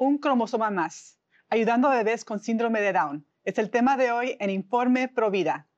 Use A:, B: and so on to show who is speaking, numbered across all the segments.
A: un cromosoma más, ayudando a bebés con síndrome de Down. Es el tema de hoy en Informe Provida.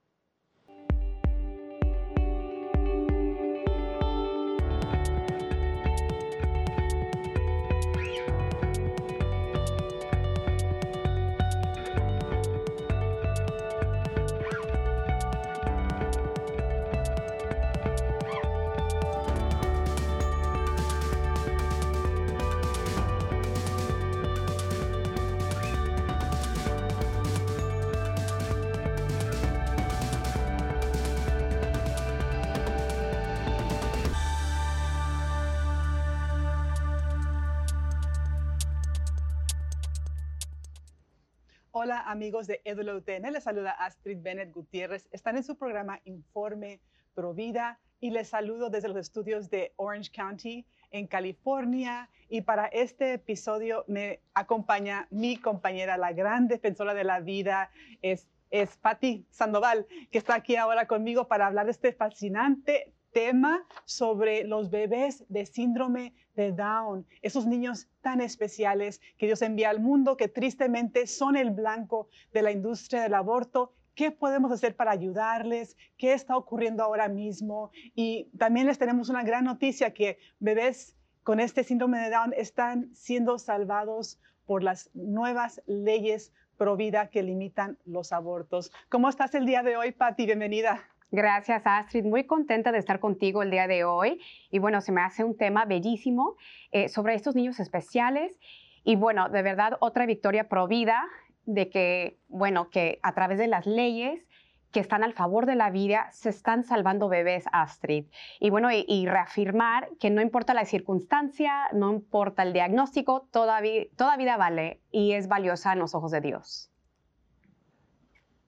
A: Amigos de EduLUTN, les saluda Astrid Bennett Gutiérrez. Están en su programa Informe Provida y les saludo desde los estudios de Orange County en California. Y para este episodio me acompaña mi compañera, la gran defensora de la vida, es, es Patti Sandoval, que está aquí ahora conmigo para hablar de este fascinante tema sobre los bebés de síndrome de Down, esos niños tan especiales que Dios envía al mundo, que tristemente son el blanco de la industria del aborto. ¿Qué podemos hacer para ayudarles? ¿Qué está ocurriendo ahora mismo? Y también les tenemos una gran noticia que bebés con este síndrome de Down están siendo salvados por las nuevas leyes pro vida que limitan los abortos. ¿Cómo estás el día de hoy, Patti? Bienvenida.
B: Gracias, Astrid. Muy contenta de estar contigo el día de hoy. Y bueno, se me hace un tema bellísimo eh, sobre estos niños especiales. Y bueno, de verdad, otra victoria pro vida de que, bueno, que a través de las leyes que están al favor de la vida, se están salvando bebés, Astrid. Y bueno, y, reafirmar que no importa la circunstancia, no importa el diagnóstico, toda, toda vida vale y es valiosa en los ojos de Dios.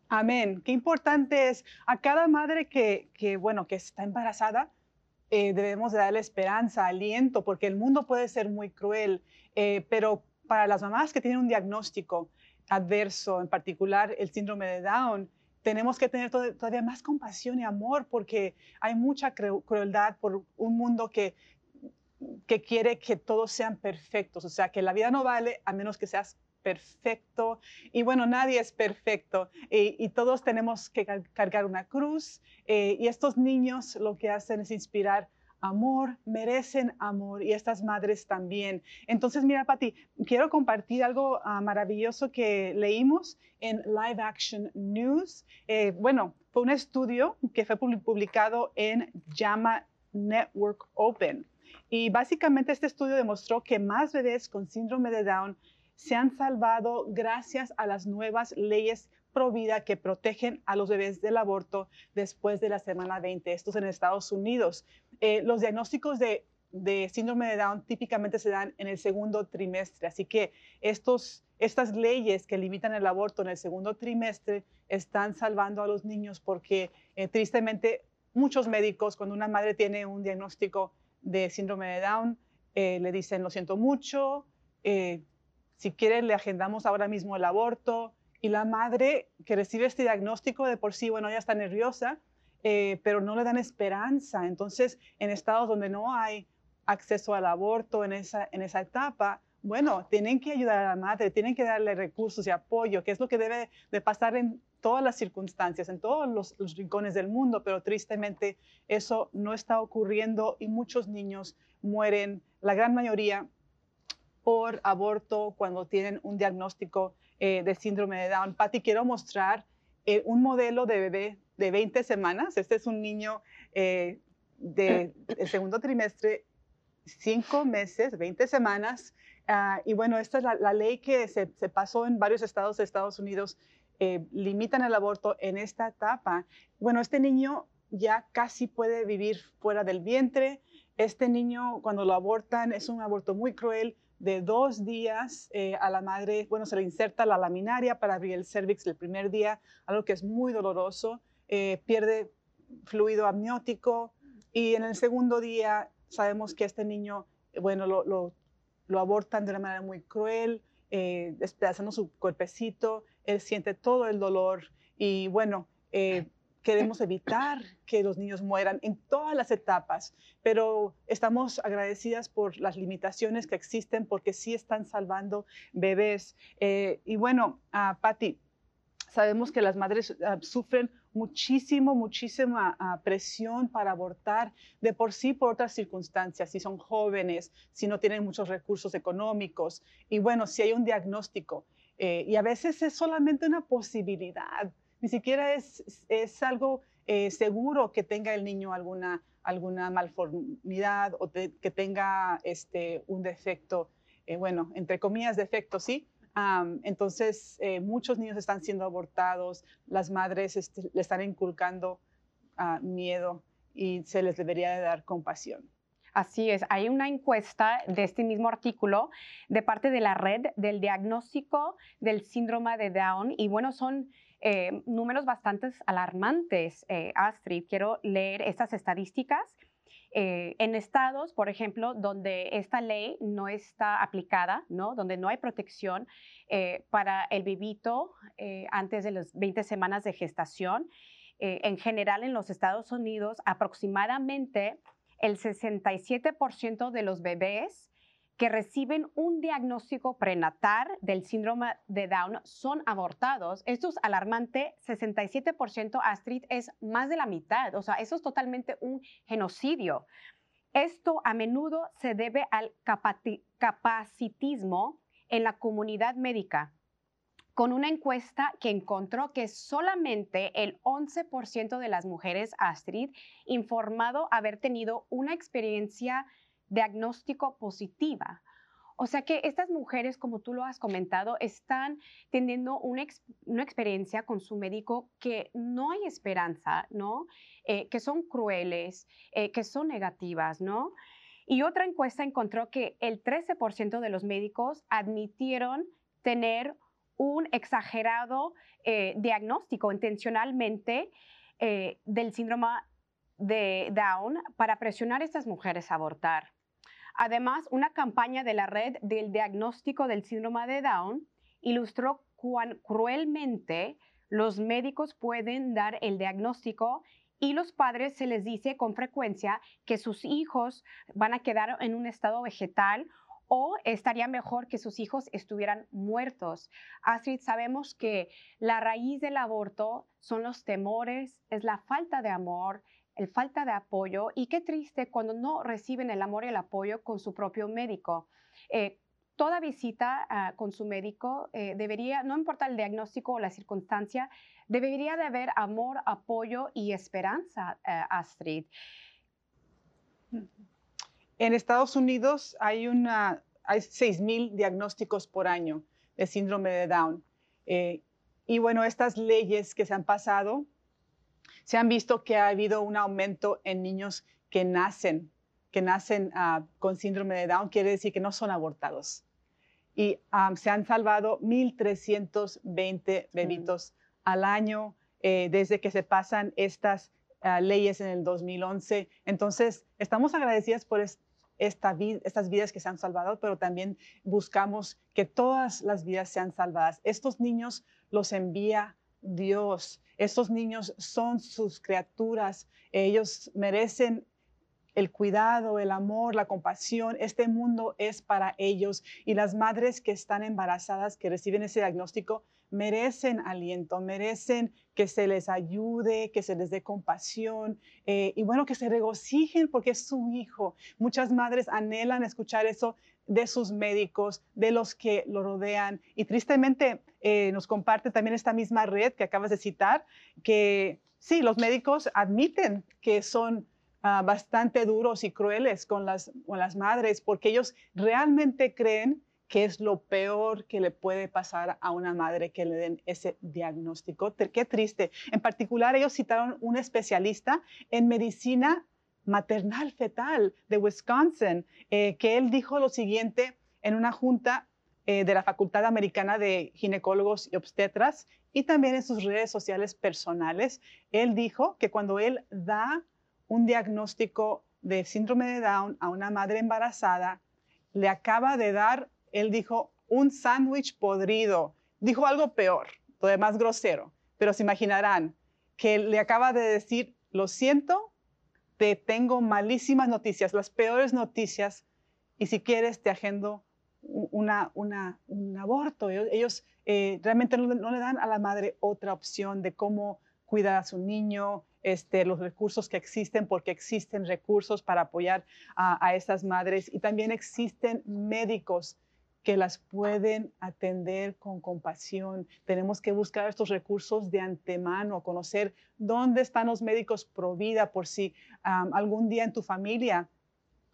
A: Amén. Qué importante es a cada madre que, bueno, que está embarazada, eh, debemos de darle esperanza, aliento, porque el mundo puede ser muy cruel, eh, pero para las mamás que tienen un diagnóstico adverso, en particular el síndrome de Down, tenemos que tener todavía más compasión y amor porque hay mucha crueldad por un mundo que, que quiere que todos sean perfectos, o sea, que la vida no vale a menos que seas perfecto. Y bueno, nadie es perfecto y, todos tenemos que cargar una cruz. Eh, y estos niños lo que hacen es inspirar amor, merecen amor y estas madres también. Entonces, mira, Pati, quiero compartir algo ah, maravilloso que leímos en Live Action News. Eh, bueno, fue un estudio que fue publicado en JAMA Network Open. Y básicamente este estudio demostró que más bebés con síndrome de Down se han salvado gracias a las nuevas leyes pro vida que protegen a los bebés del aborto después de la semana 20. Estos en Estados Unidos. Eh, los diagnósticos de, síndrome de Down típicamente se dan en el segundo trimestre, así que estos, estas leyes que limitan el aborto en el segundo trimestre están salvando a los niños porque eh, tristemente muchos médicos cuando una madre tiene un diagnóstico de síndrome de Down eh, le dicen lo siento mucho, si quiere, le agendamos ahora mismo el aborto. Y la madre que recibe este diagnóstico de por sí, bueno, ya está nerviosa, eh, pero no le dan esperanza. Entonces, en estados donde no hay acceso al aborto en esa, en esa etapa, bueno, tienen que ayudar a la madre, tienen que darle recursos y apoyo, que es lo que debe de pasar en todas las circunstancias, en todos los, rincones del mundo, pero tristemente eso no está ocurriendo y muchos niños mueren, la gran mayoría por aborto cuando tienen un diagnóstico eh, de síndrome de Down. Patty, quiero mostrar eh, un modelo de bebé de 20 semanas. Este es un niño eh, del segundo trimestre, 5 meses, 20 semanas. Ah, y bueno, esta es la, ley que se, se, pasó en varios estados de Estados Unidos. limitan el aborto en esta etapa. Bueno, este niño ya casi puede vivir fuera del vientre. Este niño, cuando lo abortan, es un aborto muy cruel de dos días eh, a la madre, bueno, se le inserta la laminaria para abrir el cervix el primer día, algo que es muy doloroso, eh, pierde fluido amniótico y en el segundo día sabemos que este niño, bueno, lo, lo, abortan de una manera muy cruel, eh, despedazando su cuerpecito, él siente todo el dolor y bueno, queremos evitar que los niños mueran en todas las etapas, pero estamos agradecidas por las limitaciones que existen porque sí están salvando bebés. Eh, y bueno, uh, Patti, sabemos que las madres ah, sufren muchísimo, muchísima ah, presión para abortar de por sí por otras circunstancias, si son jóvenes, si no tienen muchos recursos económicos. Y bueno, si hay un diagnóstico. Eh, y a veces es solamente una posibilidad, ni siquiera es, es algo eh, seguro que tenga el niño alguna, alguna malformidad o que tenga este, un defecto, eh, bueno, entre comillas, defecto, sí, entonces, eh, muchos niños están siendo abortados, las madres este, le están inculcando ah, miedo y se les debería de dar compasión.
B: Así es, hay una encuesta de este mismo artículo de parte de la red del diagnóstico del síndrome de Down y bueno, son eh, números bastante alarmantes, eh, Astrid. Quiero leer estas estadísticas. Eh, en estados, por ejemplo, donde esta ley no está aplicada, ¿no? donde no hay protección eh, para el bebito eh, antes de las 20 semanas de gestación, en general en los Estados Unidos, aproximadamente el 67% de los bebés que reciben un diagnóstico prenatal del síndrome de Down son abortados. Esto es alarmante, 67% Astrid es más de la mitad, o sea, eso es totalmente un genocidio. Esto a menudo se debe al capacitismo en la comunidad médica, con una encuesta que encontró que solamente el 11% de las mujeres Astrid informado haber tenido una experiencia diagnóstico positiva. O sea que estas mujeres, como tú lo has comentado, están teniendo una, experiencia con su médico que no hay esperanza, ¿no? Eh, que son crueles, eh, que son negativas, ¿no? Y otra encuesta encontró que el 13% de los médicos admitieron tener un exagerado eh, diagnóstico intencionalmente del síndrome de Down para presionar a estas mujeres a abortar. Además, una campaña de la red del diagnóstico del síndrome de Down ilustró cuán cruelmente los médicos pueden dar el diagnóstico y los padres se les dice con frecuencia que sus hijos van a quedar en un estado vegetal o estaría mejor que sus hijos estuvieran muertos. Astrid, sabemos que la raíz del aborto son los temores, es la falta de amor, el falta de apoyo y qué triste cuando no reciben el amor y el apoyo con su propio médico. Eh, toda visita ah, con su médico eh, debería, no importa el diagnóstico o la circunstancia, debería de haber amor, apoyo y esperanza, eh, Astrid.
A: En Estados Unidos hay, hay 6.000 diagnósticos por año de síndrome de Down. y bueno, estas leyes que se han pasado se han visto que ha habido un aumento en niños que nacen, que nacen ah, con síndrome de Down, quiere decir que no son abortados. Y se han salvado 1.320 bebitos al año eh, desde que se pasan estas ah, leyes en el 2011. Entonces, estamos agradecidas por esta estas vidas que se han salvado, pero también buscamos que todas las vidas sean salvadas. Estos niños los envía Dios. Estos niños son sus criaturas. Ellos merecen el cuidado, el amor, la compasión. Este mundo es para ellos. Y las madres que están embarazadas, que reciben ese diagnóstico, merecen aliento, merecen que se les ayude, que se les dé compasión eh, y bueno, que se regocijen porque es su hijo. Muchas madres anhelan escuchar eso de sus médicos, de los que lo rodean. Y tristemente eh, nos comparte también esta misma red que acabas de citar, que sí, los médicos admiten que son ah, bastante duros y crueles con las, con las madres porque ellos realmente creen que es lo peor que le puede pasar a una madre que le den ese diagnóstico. Qué triste. En particular, ellos citaron un especialista en medicina maternal fetal de Wisconsin, eh, que él dijo lo siguiente en una junta eh, de la Facultad Americana de Ginecólogos y Obstetras y también en sus redes sociales personales. Él dijo que cuando él da un diagnóstico de síndrome de Down a una madre embarazada, le acaba de dar, él dijo, un sándwich podrido. Dijo algo peor, todavía más grosero, pero se imaginarán, que le acaba de decir, lo siento, te tengo malísimas noticias, las peores noticias, y si quieres te agendo una, un aborto. Ellos eh, realmente no, le dan a la madre otra opción de cómo cuidar a su niño, este, los recursos que existen, porque existen recursos para apoyar a, a estas madres y también existen médicos que las pueden atender con compasión. Tenemos que buscar estos recursos de antemano, conocer dónde están los médicos pro vida por si algún día en tu familia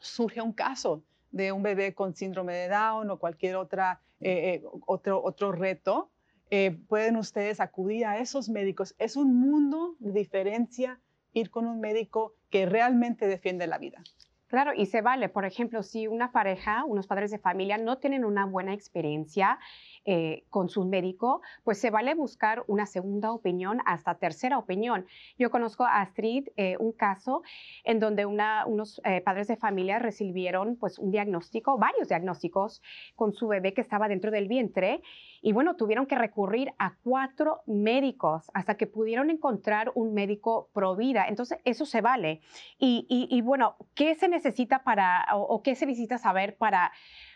A: surge un caso de un bebé con síndrome de Down o cualquier otra, eh, eh, otro, otro reto. Eh, pueden ustedes acudir a esos médicos. Es un mundo de diferencia ir con un médico que realmente defiende la vida.
B: Claro, y se vale. Por ejemplo, si una pareja, unos padres de familia no tienen una buena experiencia eh, con su médico, pues se vale buscar una segunda opinión hasta tercera opinión. Yo conozco a Astrid eh, un caso en donde unos eh, padres de familia recibieron pues un diagnóstico, varios diagnósticos con su bebé que estaba dentro del vientre y bueno, tuvieron que recurrir a cuatro médicos hasta que pudieron encontrar un médico pro vida. Entonces, eso se vale. Y, bueno, ¿qué se necesita para, o, qué se necesita saber para,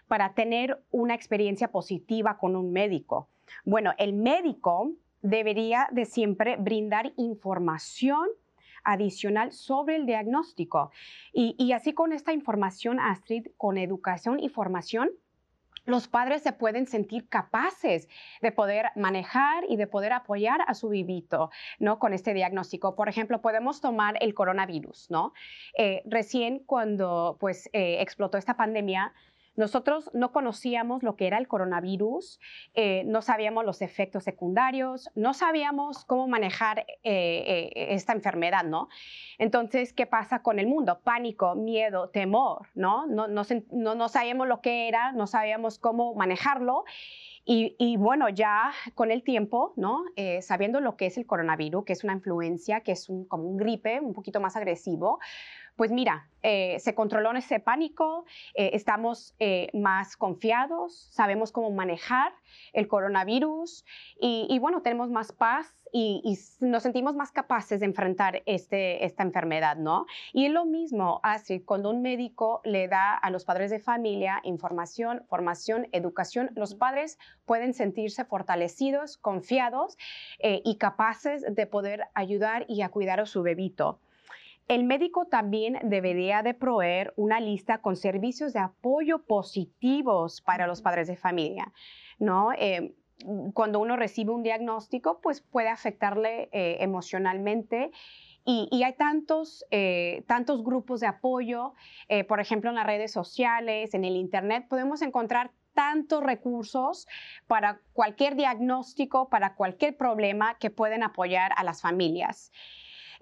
B: para tener una experiencia positiva con un médico? Bueno, el médico debería de siempre brindar información adicional sobre el diagnóstico. Y, y, así con esta información, Astrid, con educación y formación, los padres se pueden sentir capaces de poder manejar y de poder apoyar a su vivito, ¿no? Con este diagnóstico. Por ejemplo, podemos tomar el coronavirus, ¿no? Eh, recién cuando, pues, eh, explotó esta pandemia, nosotros no conocíamos lo que era el coronavirus, eh, no sabíamos los efectos secundarios, no sabíamos cómo manejar eh, eh, esta enfermedad, ¿no? Entonces, ¿qué pasa con el mundo? Pánico, miedo, temor, ¿no? No, no, no, sabíamos lo que era, no sabíamos cómo manejarlo. Y, bueno, ya con el tiempo, ¿no? sabiendo lo que es el coronavirus, que es una influencia, que es un, como un gripe un poquito más agresivo, pues mira, eh, se controló ese pánico, eh, estamos eh, más confiados, sabemos cómo manejar el coronavirus y, bueno, tenemos más paz y, nos sentimos más capaces de enfrentar este, esta enfermedad, ¿no? Y es lo mismo, así, cuando un médico le da a los padres de familia información, formación, educación, los padres pueden sentirse fortalecidos, confiados y capaces de poder ayudar y a cuidar a su bebito. El médico también debería de proveer una lista con servicios de apoyo positivos para los padres de familia, ¿no? Eh, cuando uno recibe un diagnóstico, pues puede afectarle eh, emocionalmente y, hay tantos, eh, tantos grupos de apoyo, por ejemplo, en las redes sociales, en el Internet, podemos encontrar tantos recursos para cualquier diagnóstico, para cualquier problema que pueden apoyar a las familias.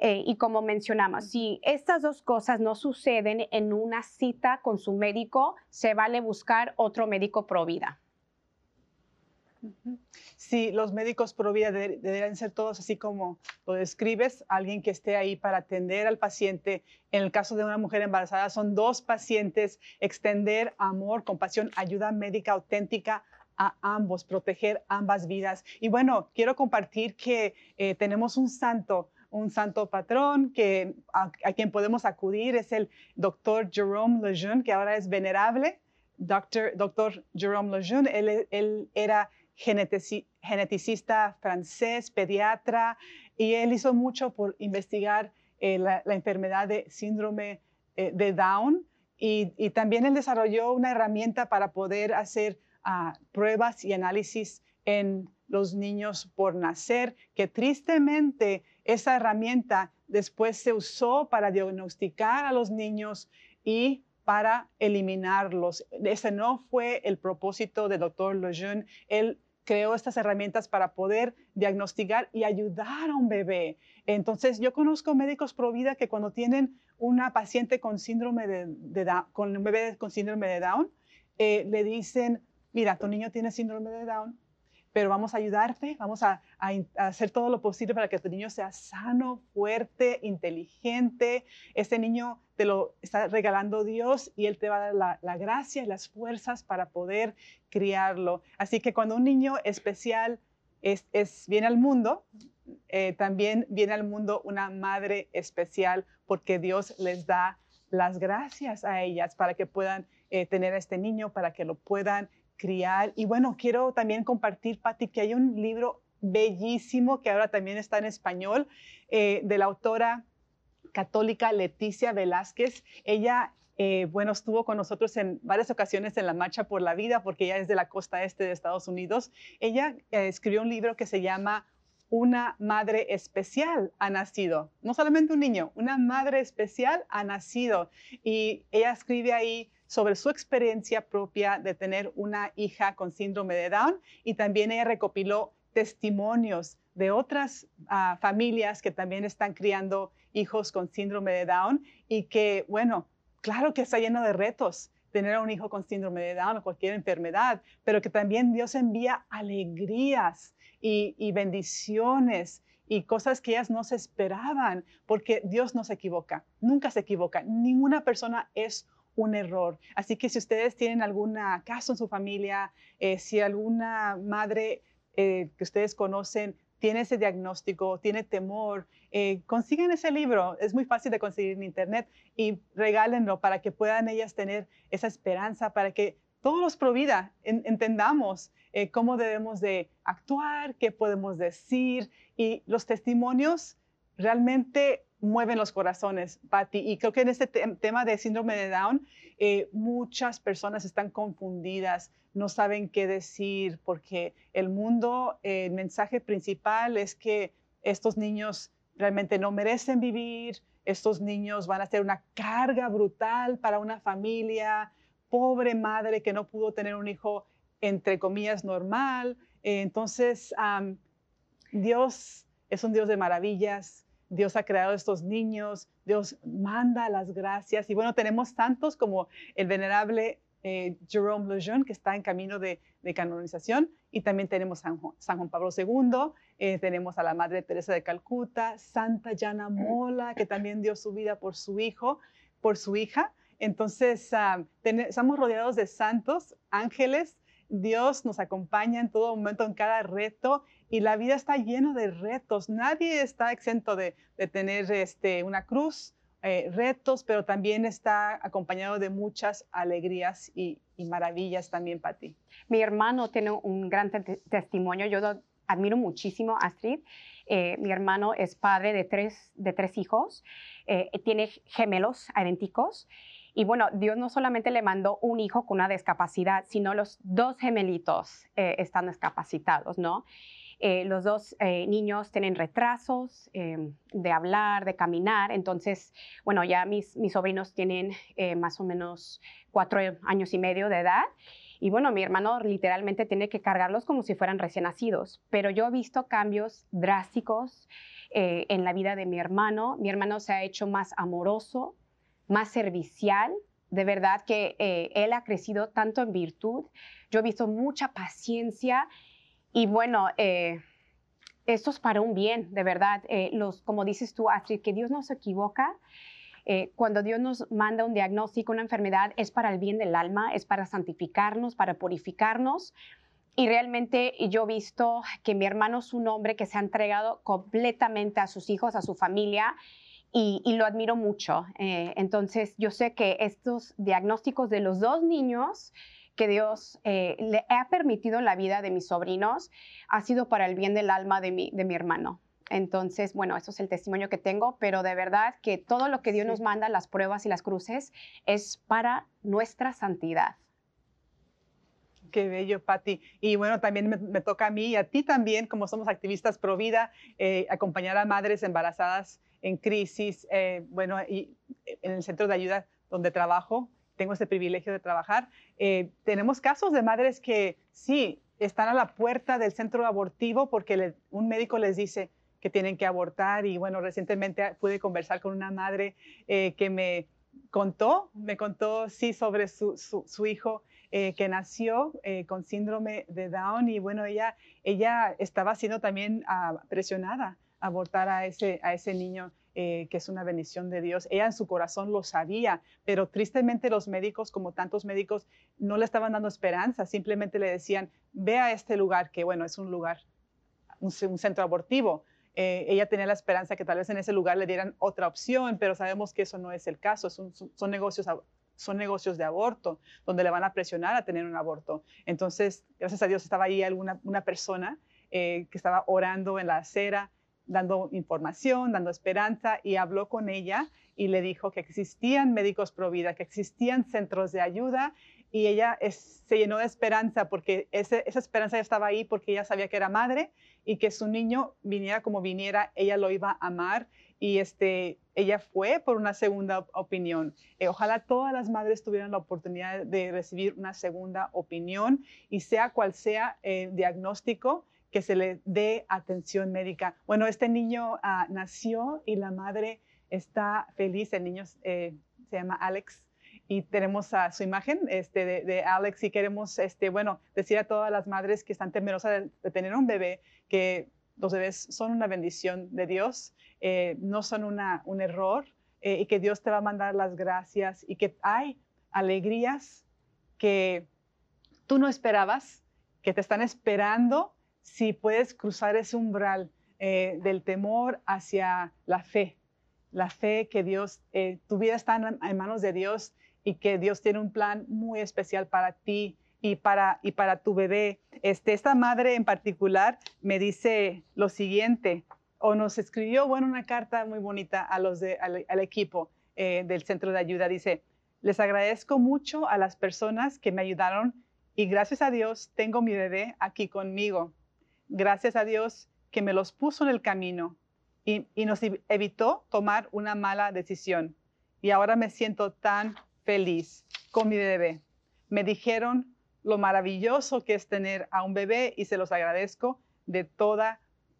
B: Eh, y como mencionamos, si estas dos cosas no suceden en una cita con su médico, se vale buscar otro médico pro vida.
A: Sí, los médicos pro vida deberían ser todos así como lo describes, alguien que esté ahí para atender al paciente. En el caso de una mujer embarazada, son dos pacientes, extender amor, compasión, ayuda médica auténtica a ambos, proteger ambas vidas. Y bueno, quiero compartir que eh, tenemos un santo un santo patrón que, a, quien podemos acudir es el doctor Jerome Lejeune, que ahora es venerable. Doctor, doctor Jerome Lejeune, él, él era geneticista francés, pediatra, y él hizo mucho por investigar eh, la, enfermedad de síndrome eh, de Down. Y, y, también él desarrolló una herramienta para poder hacer uh, pruebas y análisis en los niños por nacer, que tristemente esa herramienta después se usó para diagnosticar a los niños y para eliminarlos. Ese no fue el propósito del doctor Lejeune. Él creó estas herramientas para poder diagnosticar y ayudar a un bebé. Entonces, yo conozco médicos pro vida que cuando tienen una paciente con síndrome de, Down, con un bebé con síndrome de Down, eh, le dicen, mira, tu niño tiene síndrome de Down, pero vamos a ayudarte, vamos a, hacer todo lo posible para que tu niño sea sano, fuerte, inteligente. Este niño te lo está regalando Dios y Él te va a dar la, gracia y las fuerzas para poder criarlo. Así que cuando un niño especial es, viene al mundo, eh, también viene al mundo una madre especial porque Dios les da las gracias a ellas para que puedan eh, tener a este niño, para que lo puedan criar. Y bueno, quiero también compartir, Patti, que hay un libro bellísimo que ahora también está en español eh, de la autora católica Leticia Velázquez. Ella eh, bueno, estuvo con nosotros en varias ocasiones en la Marcha por la Vida, porque ella es de la costa este de Estados Unidos. Ella eh, escribió un libro que se llama Una Madre Especial ha nacido. No solamente un niño, una madre especial ha nacido. Y ella escribe ahí sobre su experiencia propia de tener una hija con síndrome de Down y también ella recopiló testimonios de otras ah, familias que también están criando hijos con síndrome de Down y que, bueno, claro que está lleno de retos tener a un hijo con síndrome de Down o cualquier enfermedad, pero que también Dios envía alegrías y, bendiciones y cosas que ellas no se esperaban, porque Dios no se equivoca, nunca se equivoca, ninguna persona es un error. Así que si ustedes tienen algún caso en su familia, eh, si alguna madre eh, que ustedes conocen tiene ese diagnóstico, tiene temor, eh, consigan ese libro. Es muy fácil de conseguir en internet y regálenlo para que puedan ellas tener esa esperanza, para que todos los pro vida entendamos eh, cómo debemos de actuar, qué podemos decir y los testimonios realmente mueven los corazones, Patti. Y creo que en este tema de síndrome de Down, eh, muchas personas están confundidas, no saben qué decir, porque el mundo, el mensaje principal es que estos niños realmente no merecen vivir, estos niños van a ser una carga brutal para una familia, pobre madre que no pudo tener un hijo, entre comillas, normal. entonces, Dios es un Dios de maravillas, Dios ha creado estos niños, Dios manda las gracias. Y bueno, tenemos tantos como el venerable eh, Jerome Lejeune, que está en camino de, canonización, y también tenemos San Juan, San Juan Pablo II, eh, tenemos a la Madre Teresa de Calcuta, Santa Yana Mola, que también dio su vida por su hijo, por su hija. Entonces, ah, estamos rodeados de santos, ángeles, Dios nos acompaña en todo momento, en cada reto, y la vida está llena de retos. Nadie está exento de, tener este, una cruz, eh, retos, pero también está acompañado de muchas alegrías y, maravillas también para ti.
B: Mi hermano tiene un gran testimonio. Yo lo admiro muchísimo, Astrid. Eh, mi hermano es padre de tres, de tres hijos, eh, tiene gemelos idénticos y bueno, Dios no solamente le mandó un hijo con una discapacidad, sino los dos gemelitos eh, están discapacitados, ¿no? Eh, los dos eh, niños tienen retrasos de hablar, de caminar. Entonces, bueno, ya mis, sobrinos tienen más o menos cuatro años y medio de edad. Y bueno, mi hermano literalmente tiene que cargarlos como si fueran recién nacidos. Pero yo he visto cambios drásticos en la vida de mi hermano. Mi hermano se ha hecho más amoroso, más servicial. De verdad que eh, él ha crecido tanto en virtud. Yo he visto mucha paciencia y bueno, eh, esto es para un bien, de verdad. Eh, los, como dices tú, Astrid, que Dios no se equivoca. cuando Dios nos manda un diagnóstico, una enfermedad, es para el bien del alma, es para santificarnos, para purificarnos. Y realmente yo he visto que mi hermano es un hombre que se ha entregado completamente a sus hijos, a su familia, y, lo admiro mucho. Eh, entonces, yo sé que estos diagnósticos de los dos niños que Dios eh, le ha permitido en la vida de mis sobrinos ha sido para el bien del alma de mi, de mi hermano. Entonces, bueno, eso es el testimonio que tengo, pero de verdad que todo lo que Dios nos manda, las pruebas y las cruces, es para nuestra santidad.
A: Qué bello, Patti. Y bueno, también me, toca a mí y a ti también, como somos activistas pro vida, eh, acompañar a madres embarazadas en crisis, eh, bueno, y eh, en el centro de ayuda donde trabajo, tengo ese privilegio de trabajar, eh, tenemos casos de madres que sí, están a la puerta del centro abortivo porque un médico les dice que tienen que abortar y bueno, recientemente pude conversar con una madre que me contó, me contó sí sobre su, su, hijo que nació con síndrome de Down y bueno, ella, ella estaba siendo también ah, presionada abortar a ese, a ese niño. Eh, que es una bendición de Dios. Ella en su corazón lo sabía, pero tristemente los médicos, como tantos médicos, no le estaban dando esperanza, simplemente le decían, ve a este lugar, que bueno, es un lugar, un, centro abortivo. Eh, ella tenía la esperanza que tal vez en ese lugar le dieran otra opción, pero sabemos que eso no es el caso, son, son negocios son negocios de aborto, donde le van a presionar a tener un aborto. Entonces, gracias a Dios estaba ahí alguna una persona eh, que estaba orando en la acera, dando información, dando esperanza, y habló con ella y le dijo que existían médicos pro vida, que existían centros de ayuda, y ella se llenó de esperanza porque esa esperanza ya estaba ahí porque ella sabía que era madre y que su niño viniera como viniera, ella lo iba a amar y este, ella fue por una segunda opinión. Eh, ojalá todas las madres tuvieran la oportunidad de recibir una segunda opinión y sea cual sea el diagnóstico, que se le dé atención médica. Bueno, este niño ah, nació y la madre está feliz, el niño eh, se llama Alex y tenemos su imagen este, de, Alex y queremos, este, bueno, decir a todas las madres que están temerosas de, tener un bebé que los bebés son una bendición de Dios, eh, no son una, un error eh, y que Dios te va a mandar las gracias y que hay alegrías que tú no esperabas, que te están esperando si puedes cruzar ese umbral eh, del temor hacia la fe, la fe que Dios, tu vida está en manos de Dios y que Dios tiene un plan muy especial para ti y para, y para tu bebé. Este, esta madre en particular me dice lo siguiente, o nos escribió, bueno, una carta muy bonita a los de, al, equipo eh, del centro de ayuda. Dice, les agradezco mucho a las personas que me ayudaron y gracias a Dios tengo mi bebé aquí conmigo. Gracias a Dios que me los puso en el camino y, nos evitó tomar una mala decisión. Y ahora me siento tan feliz con mi bebé. Me dijeron lo maravilloso que es tener a un bebé y se los agradezco de toda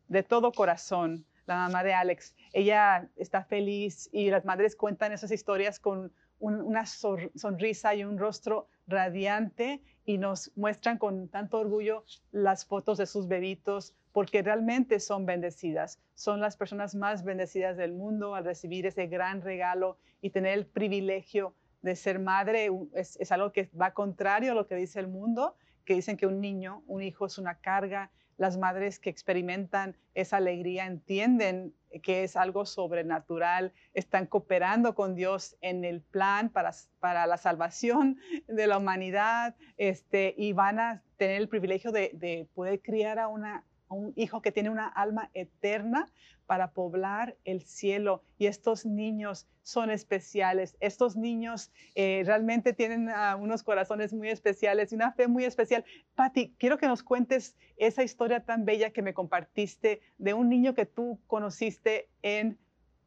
A: de todo corazón. La mamá de Alex, ella está feliz y las madres cuentan esas historias con una sonrisa y un rostro radiante y nos muestran con tanto orgullo las fotos de sus bebitos porque realmente son bendecidas. Son las personas más bendecidas del mundo al recibir ese gran regalo y tener el privilegio de ser madre es, algo que va contrario a lo que dice el mundo, que dicen que un niño, un hijo es una carga. Las madres que experimentan esa alegría entienden que es algo sobrenatural, están cooperando con Dios en el plan para, para la salvación de la humanidad este, y van a tener el privilegio de, de poder criar a una, un hijo que tiene una alma eterna para poblar el cielo. Y estos niños son especiales. Estos niños eh, realmente tienen ah, unos corazones muy especiales y una fe muy especial. Patti, quiero que nos cuentes esa historia tan bella que me compartiste de un niño que tú conociste en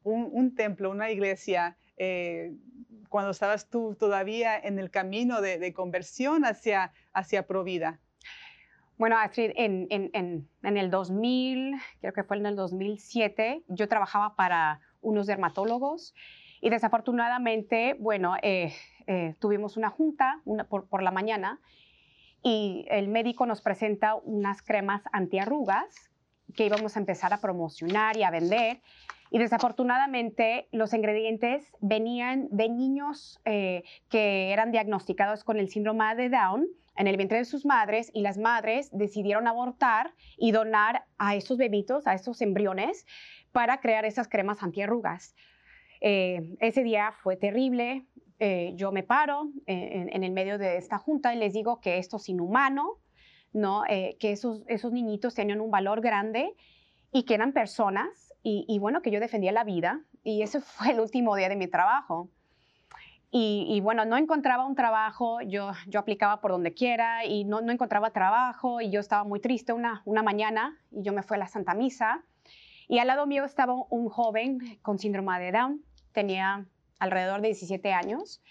A: un, templo, una iglesia. Eh, cuando estabas tú todavía en el camino de, conversión hacia, hacia Provida.
B: Bueno, Astrid, en, el 2000, creo que fue en el 2007, yo trabajaba para unos dermatólogos y desafortunadamente, bueno, eh, eh, tuvimos una junta por, la mañana y el médico nos presenta unas cremas antiarrugas que íbamos a empezar a promocionar y a vender. Y desafortunadamente los ingredientes venían de niños eh, que eran diagnosticados con el síndrome de Down en el vientre de sus madres y las madres decidieron abortar y donar a esos bebitos, a esos embriones, para crear esas cremas antiarrugas. Eh, ese día fue terrible. Eh, yo me paro eh, en, el medio de esta junta y les digo que esto es inhumano, ¿no? que esos, esos niñitos tenían un valor grande y que eran personas y bueno, que yo defendía la vida. Y ese fue el último día de mi trabajo. Y, bueno, no encontraba un trabajo, yo, yo aplicaba por donde quiera y no, no encontraba trabajo y yo estaba muy triste una, una mañana y yo me fui a la Santa Misa. Y al lado mío estaba un joven con síndrome de Down, tenía alrededor de 17 años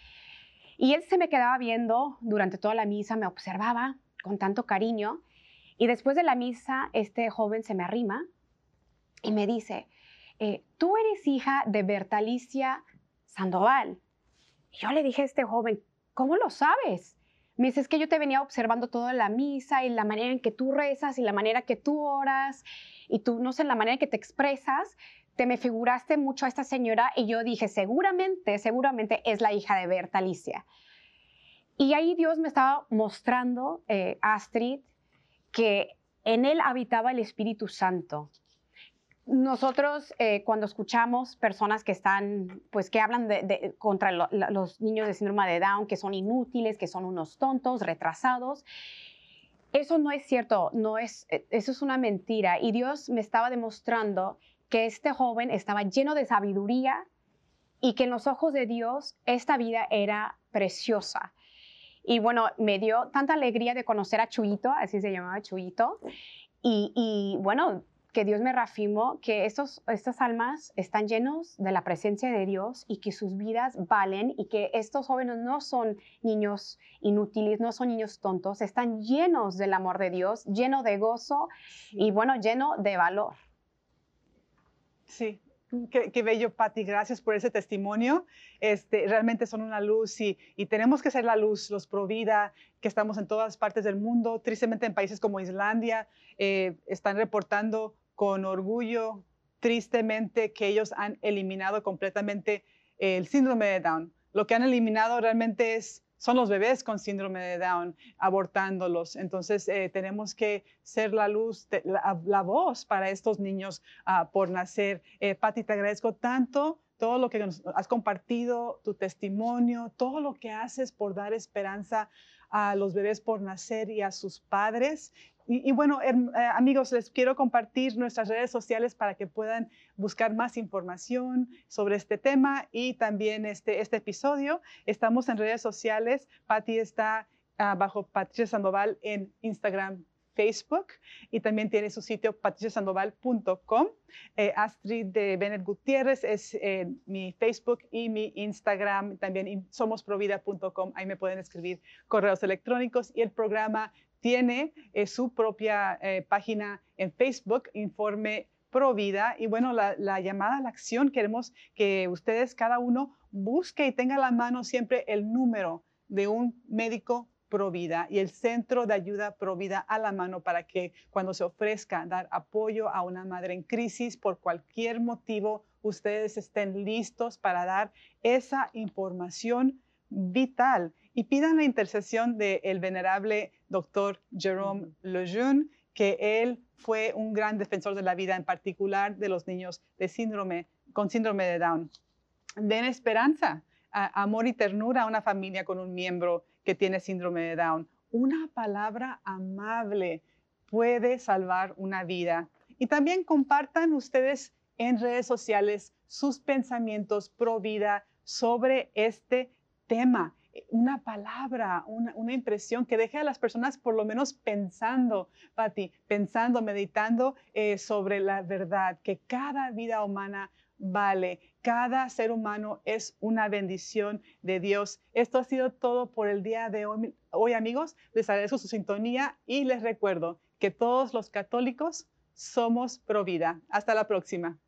B: y él se me quedaba viendo durante toda la misa, me observaba con tanto cariño y después de la misa este joven se me arrima y me dice, eh, tú eres hija de Bertalicia Sandoval yo le dije a este joven, ¿cómo lo sabes? Me dice, es que yo te venía observando toda la misa y la manera en que tú rezas y la manera que tú oras y tú, no sé, la manera en que te expresas, te me figuraste mucho a esta señora y yo dije, seguramente, seguramente es la hija de Berta Alicia. Y ahí Dios me estaba mostrando, eh, Astrid, que en él habitaba el Espíritu Santo. Nosotros eh, cuando escuchamos personas que están, pues que hablan de, contra los niños de síndrome de Down, que son inútiles, que son unos tontos, retrasados, eso no es cierto, no es, eh, eso es una mentira. Y Dios me estaba demostrando que este joven estaba lleno de sabiduría y que en los ojos de Dios esta vida era preciosa. Y bueno, me dio tanta alegría de conocer a Chuito, así se llamaba Chuito. Y, y bueno, que Dios me reafirmó que estos, estas almas están llenos de la presencia de Dios y que sus vidas valen y que estos jóvenes no son niños inútiles, no son niños tontos, están llenos del amor de Dios, llenos de gozo y bueno, lleno de valor.
A: Sí, Qué, bello, Patti. Gracias por ese testimonio. Este, realmente son una luz y, y, tenemos que ser la luz, los Provida, que estamos en todas partes del mundo. Tristemente en países como Islandia eh, están reportando con orgullo, tristemente, que ellos han eliminado completamente el síndrome de Down. Lo que han eliminado realmente es, son los bebés con síndrome de Down, abortándolos. Entonces, eh, tenemos que ser la luz, la, voz para estos niños ah, por nacer. Eh, te agradezco tanto todo lo que has compartido, tu testimonio, todo lo que haces por dar esperanza a los bebés por nacer y a sus padres. Y, bueno, eh, amigos, les quiero compartir nuestras redes sociales para que puedan buscar más información sobre este tema y también este, este episodio. Estamos en redes sociales. Patti está ah, bajo Patricia Sandoval en Instagram, Facebook y también tiene su sitio patriciasandoval.com. Eh, Astrid de Bennett Gutiérrez es eh, mi Facebook y mi Instagram, también somosprovida.com. Ahí me pueden escribir correos electrónicos y el programa tiene eh, su propia página en Facebook, Informe Pro Vida. Y bueno, la, llamada a la acción, queremos que ustedes, cada uno, busque y tenga a la mano siempre el número de un médico Pro Vida y el Centro de Ayuda Pro Vida a la mano para que cuando se ofrezca dar apoyo a una madre en crisis por cualquier motivo, ustedes estén listos para dar esa información vital y pidan la intercesión del venerable doctor Jerome Lejeune, que él fue un gran defensor de la vida, en particular de los niños de síndrome, con síndrome de Down. Den esperanza, amor y ternura a una familia con un miembro que tiene síndrome de Down. Una palabra amable puede salvar una vida. Y también compartan ustedes en redes sociales sus pensamientos pro vida sobre este tema una palabra, una, impresión que deje a las personas por lo menos pensando, Patti, pensando, meditando eh, sobre la verdad, que cada vida humana vale, cada ser humano es una bendición de Dios. Esto ha sido todo por el día de hoy, hoy amigos. Les agradezco su sintonía y les recuerdo que todos los católicos somos pro vida. Hasta la próxima.